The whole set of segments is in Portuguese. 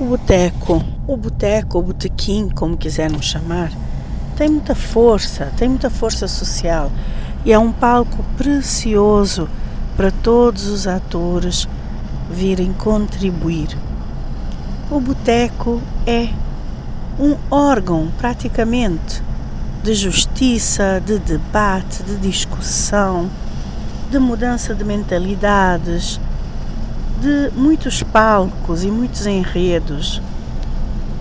O boteco, o boteco, o botequim, como quisermos chamar, tem muita força, tem muita força social e é um palco precioso para todos os atores virem contribuir. O boteco é um órgão, praticamente, de justiça, de debate, de discussão, de mudança de mentalidades, de muitos palcos e muitos enredos.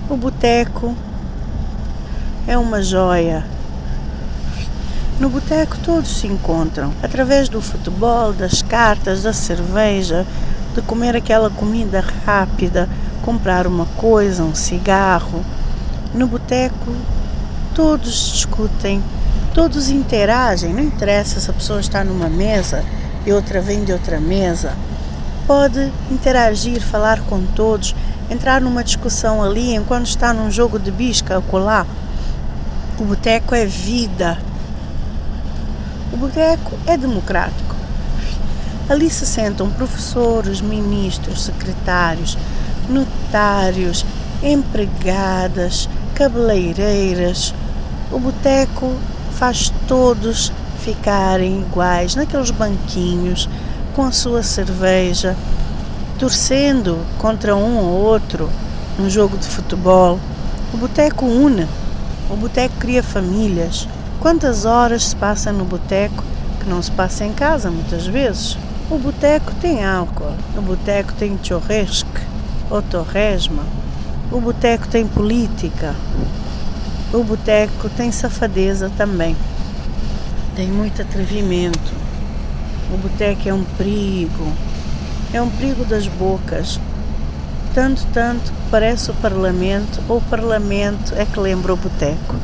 O boteco é uma joia. No boteco todos se encontram, através do futebol, das cartas, da cerveja, de comer aquela comida rápida, comprar uma coisa, um cigarro. No boteco todos discutem, todos interagem, não interessa se a pessoa está numa mesa e outra vem de outra mesa pode interagir, falar com todos, entrar numa discussão ali enquanto está num jogo de bisca colar. O boteco é vida. O boteco é democrático. Ali se sentam professores, ministros, secretários, notários, empregadas, cabeleireiras. O boteco faz todos ficarem iguais naqueles banquinhos com a sua cerveja, torcendo contra um ou outro num jogo de futebol. O boteco une, o boteco cria famílias. Quantas horas se passa no boteco que não se passa em casa muitas vezes? O boteco tem álcool, o boteco tem churrasco ou torresma, o boteco tem política, o boteco tem safadeza também, tem muito atrevimento. O boteco é um perigo. É um perigo das bocas. Tanto, tanto que parece o parlamento, ou o parlamento é que lembra o boteco.